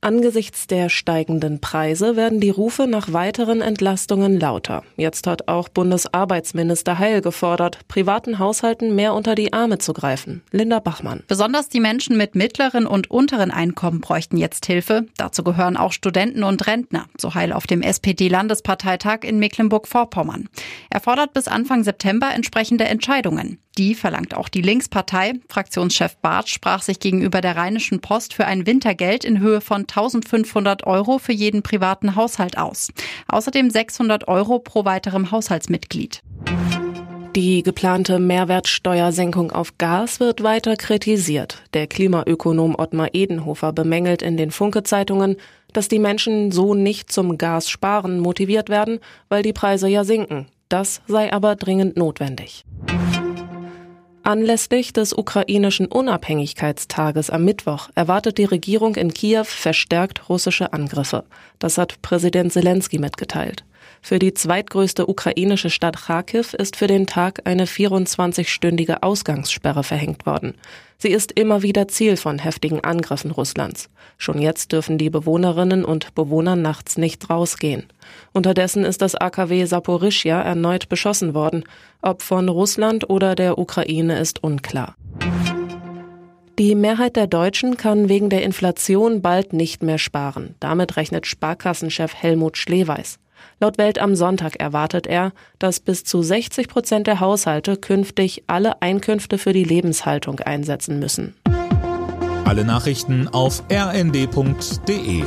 Angesichts der steigenden Preise werden die Rufe nach weiteren Entlastungen lauter. Jetzt hat auch Bundesarbeitsminister Heil gefordert, privaten Haushalten mehr unter die Arme zu greifen. Linda Bachmann. Besonders die Menschen mit mittleren und unteren Einkommen bräuchten jetzt Hilfe. Dazu gehören auch Studenten und Rentner, so Heil auf dem SPD-Landesparteitag in Mecklenburg-Vorpommern. Er fordert bis Anfang September entsprechende Entscheidungen. Die verlangt auch die Linkspartei. Fraktionschef Barth sprach sich gegenüber der Rheinischen Post für ein Wintergeld in Höhe von 1500 Euro für jeden privaten Haushalt aus. Außerdem 600 Euro pro weiterem Haushaltsmitglied. Die geplante Mehrwertsteuersenkung auf Gas wird weiter kritisiert. Der Klimaökonom Ottmar Edenhofer bemängelt in den Funke-Zeitungen, dass die Menschen so nicht zum Gassparen motiviert werden, weil die Preise ja sinken. Das sei aber dringend notwendig. Anlässlich des ukrainischen Unabhängigkeitstages am Mittwoch erwartet die Regierung in Kiew verstärkt russische Angriffe. Das hat Präsident Zelensky mitgeteilt. Für die zweitgrößte ukrainische Stadt Kharkiv ist für den Tag eine 24-stündige Ausgangssperre verhängt worden. Sie ist immer wieder Ziel von heftigen Angriffen Russlands. Schon jetzt dürfen die Bewohnerinnen und Bewohner nachts nicht rausgehen. Unterdessen ist das AKW Saporischja erneut beschossen worden. Ob von Russland oder der Ukraine ist unklar. Die Mehrheit der Deutschen kann wegen der Inflation bald nicht mehr sparen. Damit rechnet Sparkassenchef Helmut Schleweis. Laut Welt am Sonntag erwartet er, dass bis zu 60 Prozent der Haushalte künftig alle Einkünfte für die Lebenshaltung einsetzen müssen. Alle Nachrichten auf rnd.de